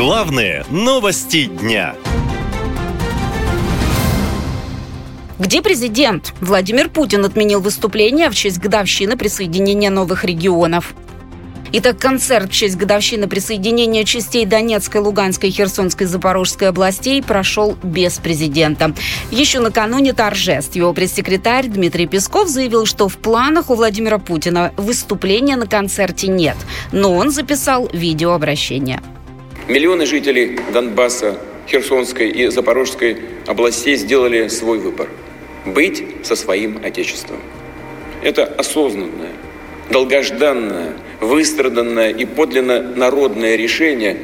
Главные новости дня. Где президент? Владимир Путин отменил выступление в честь годовщины присоединения новых регионов. Итак, концерт в честь годовщины присоединения частей Донецкой, Луганской, Херсонской, Запорожской областей прошел без президента. Еще накануне торжеств его пресс-секретарь Дмитрий Песков заявил, что в планах у Владимира Путина выступления на концерте нет, но он записал видеообращение. Миллионы жителей Донбасса, Херсонской и Запорожской областей сделали свой выбор – быть со своим Отечеством. Это осознанное, долгожданное, выстраданное и подлинно народное решение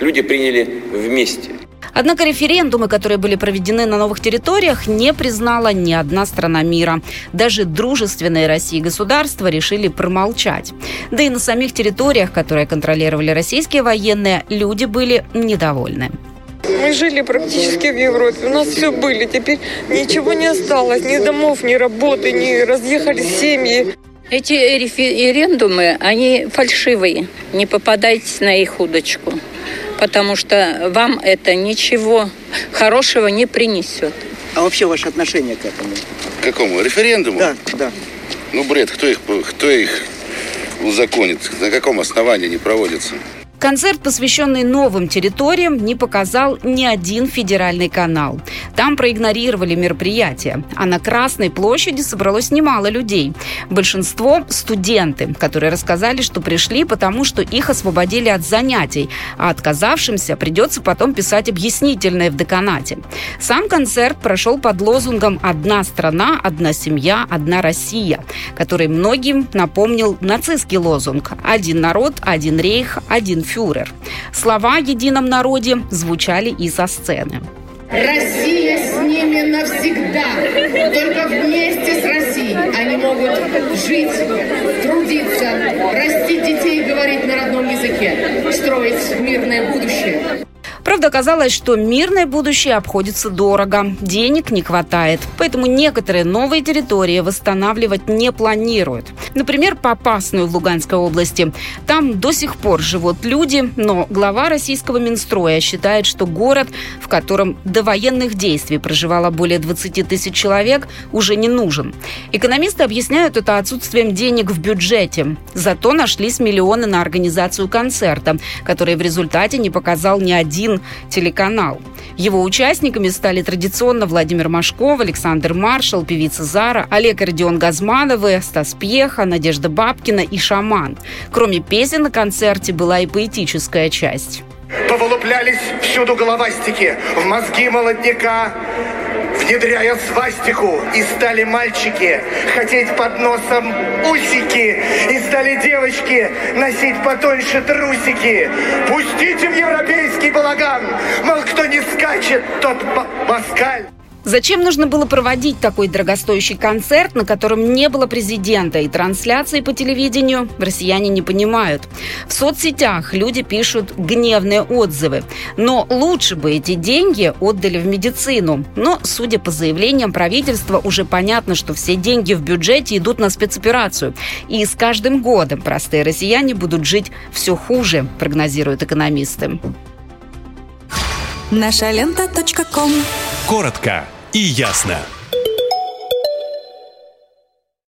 люди приняли вместе. Однако референдумы, которые были проведены на новых территориях, не признала ни одна страна мира. Даже дружественные России государства решили промолчать. Да и на самих территориях, которые контролировали российские военные, люди были недовольны. Мы жили практически в Европе, у нас все были, теперь ничего не осталось, ни домов, ни работы, ни разъехались семьи. Эти референдумы, они фальшивые. Не попадайте на их удочку, потому что вам это ничего хорошего не принесет. А вообще ваше отношение к этому? К какому? Референдуму? Да, да. Ну, бред, кто их, кто их узаконит? На каком основании не проводится? Концерт, посвященный новым территориям, не показал ни один федеральный канал. Там проигнорировали мероприятие, а на Красной площади собралось немало людей. Большинство – студенты, которые рассказали, что пришли, потому что их освободили от занятий, а отказавшимся придется потом писать объяснительное в деканате. Сам концерт прошел под лозунгом «Одна страна, одна семья, одна Россия», который многим напомнил нацистский лозунг «Один народ, один рейх, один фюрер. Слова о едином народе звучали и со сцены. Россия с ними навсегда. Только вместе с Россией они могут жить, трудиться, растить детей, говорить на родном языке, строить мирное будущее. Правда, оказалось, что мирное будущее обходится дорого, денег не хватает, поэтому некоторые новые территории восстанавливать не планируют. Например, Попасную в Луганской области. Там до сих пор живут люди, но глава российского Минстроя считает, что город, в котором до военных действий проживало более 20 тысяч человек, уже не нужен. Экономисты объясняют это отсутствием денег в бюджете. Зато нашлись миллионы на организацию концерта, который в результате не показал ни один телеканал. Его участниками стали традиционно Владимир Машков, Александр Маршал, певица Зара, Олег и Родион Газмановы, Стас Пьеха, Надежда Бабкина и Шаман. Кроме песен на концерте была и поэтическая часть. Повылуплялись всюду головастики, в мозги молодняка, внедряя свастику, и стали мальчики хотеть под носом усики, и стали девочки носить потоньше трусики. Пустите в европейский балаган, мол, кто не скачет, тот москаль. Зачем нужно было проводить такой дорогостоящий концерт, на котором не было президента и трансляции по телевидению, россияне не понимают. В соцсетях люди пишут гневные отзывы. Но лучше бы эти деньги отдали в медицину. Но, судя по заявлениям правительства, уже понятно, что все деньги в бюджете идут на спецоперацию. И с каждым годом простые россияне будут жить все хуже, прогнозируют экономисты. Наша лента. Коротко и ясно.